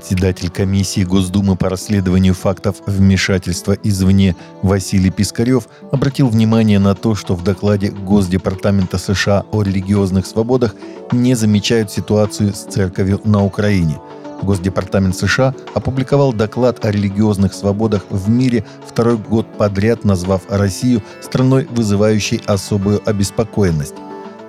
Председатель комиссии Госдумы по расследованию фактов вмешательства извне Василий Пискарев обратил внимание на то, что в докладе Госдепартамента США о религиозных свободах не замечают ситуацию с церковью на Украине. Госдепартамент США опубликовал доклад о религиозных свободах в мире второй год подряд, назвав Россию страной, вызывающей особую обеспокоенность.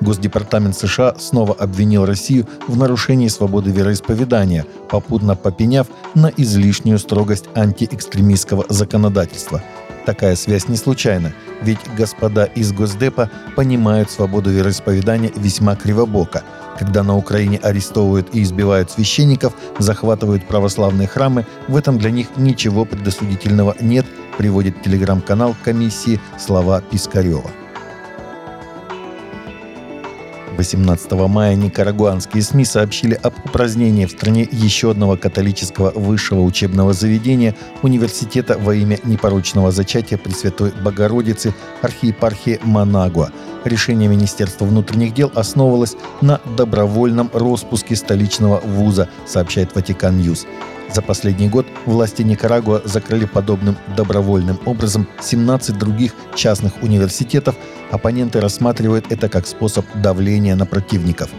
Госдепартамент США снова обвинил Россию в нарушении свободы вероисповедания, попутно попеняв на излишнюю строгость антиэкстремистского законодательства. Такая связь не случайна, ведь господа из Госдепа понимают свободу вероисповедания весьма кривобоко. Когда на Украине арестовывают и избивают священников, захватывают православные храмы, в этом для них ничего предосудительного нет, приводит телеграм-канал комиссии слова Пискарева. 18 мая никарагуанские СМИ сообщили об упразднении в стране еще одного католического высшего учебного заведения университета во имя непорочного зачатия Пресвятой Богородицы архиепархии Манагуа. Решение Министерства внутренних дел основывалось на добровольном распуске столичного вуза, сообщает Vatican News. За последний год власти Никарагуа закрыли подобным добровольным образом 17 других частных университетов. Оппоненты рассматривают это как способ давления на противников.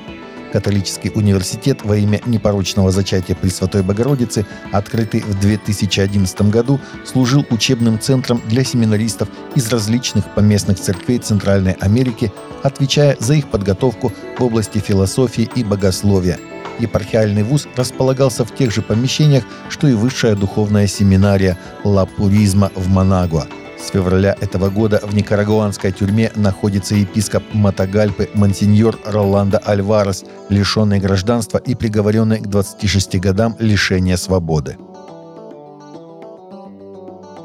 Католический университет во имя непорочного зачатия Пресвятой Богородицы, открытый в 2011 году, служил учебным центром для семинаристов из различных поместных церквей Центральной Америки, отвечая за их подготовку в области философии и богословия – епархиальный вуз располагался в тех же помещениях, что и высшая духовная семинария Ла Пуризма в Манагуа. С февраля этого года в никарагуанской тюрьме находится епископ Матагальпы Монсеньор Роландо Альварес, лишенный гражданства и приговоренный к 26 годам лишения свободы.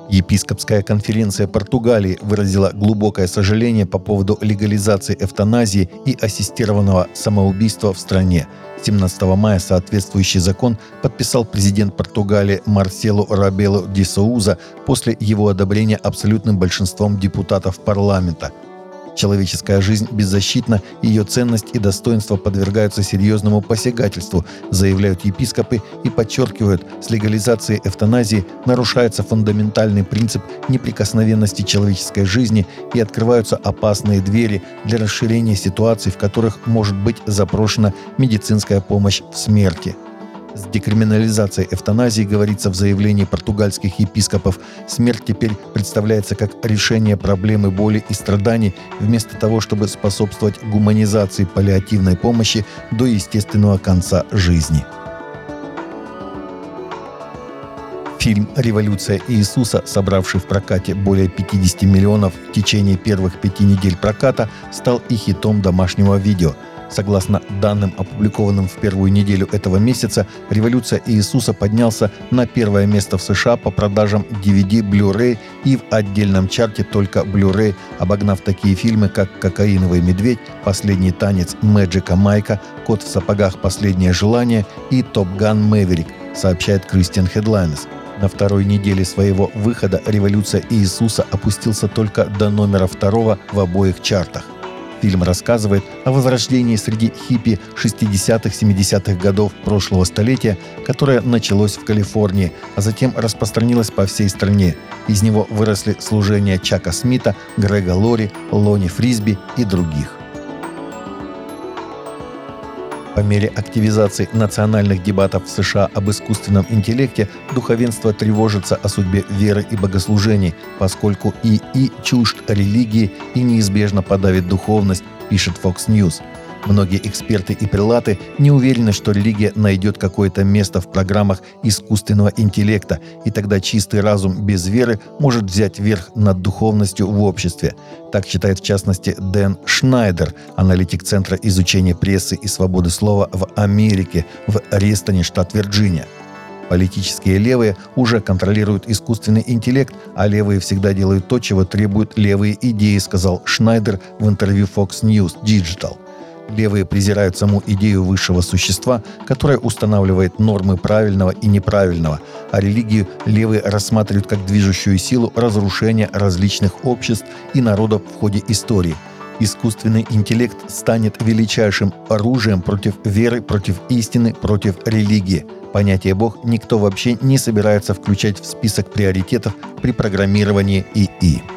Епископская конференция Португалии выразила глубокое сожаление по поводу легализации эвтаназии и ассистированного самоубийства в стране. 17 мая соответствующий закон подписал президент Португалии Марселу Рабелу Ди Соуза после его одобрения абсолютным большинством депутатов парламента – Человеческая жизнь беззащитна, ее ценность и достоинство подвергаются серьезному посягательству, заявляют епископы и подчеркивают, с легализацией эвтаназии нарушается фундаментальный принцип неприкосновенности человеческой жизни и открываются опасные двери для расширения ситуаций, в которых может быть запрошена медицинская помощь в смерти – с декриминализацией эвтаназии, говорится в заявлении португальских епископов, смерть теперь представляется как решение проблемы боли и страданий, вместо того, чтобы способствовать гуманизации паллиативной помощи до естественного конца жизни. Фильм «Революция Иисуса», собравший в прокате более 50 миллионов в течение первых пяти недель проката, стал и хитом домашнего видео – Согласно данным, опубликованным в первую неделю этого месяца, «Революция Иисуса» поднялся на первое место в США по продажам DVD, Blu-ray и в отдельном чарте только Blu-ray, обогнав такие фильмы, как «Кокаиновый медведь», «Последний танец Мэджика Майка», «Кот в сапогах. Последнее желание» и «Топ Ган Мэверик», сообщает Кристиан Хедлайнес. На второй неделе своего выхода «Революция Иисуса» опустился только до номера второго в обоих чартах. Фильм рассказывает о возрождении среди хиппи 60-70-х годов прошлого столетия, которое началось в Калифорнии, а затем распространилось по всей стране. Из него выросли служения Чака Смита, Грега Лори, Лони Фрисби и других. По мере активизации национальных дебатов в США об искусственном интеллекте духовенство тревожится о судьбе веры и богослужений, поскольку и и чужд религии и неизбежно подавит духовность, пишет Fox News – Многие эксперты и прилаты не уверены, что религия найдет какое-то место в программах искусственного интеллекта, и тогда чистый разум без веры может взять верх над духовностью в обществе. Так считает в частности Дэн Шнайдер, аналитик Центра изучения прессы и свободы слова в Америке в Рестоне, штат Вирджиния. Политические левые уже контролируют искусственный интеллект, а левые всегда делают то, чего требуют левые идеи, сказал Шнайдер в интервью Fox News Digital. Левые презирают саму идею высшего существа, которая устанавливает нормы правильного и неправильного, а религию левые рассматривают как движущую силу разрушения различных обществ и народов в ходе истории. Искусственный интеллект станет величайшим оружием против веры, против истины, против религии – понятие «бог» никто вообще не собирается включать в список приоритетов при программировании ИИ.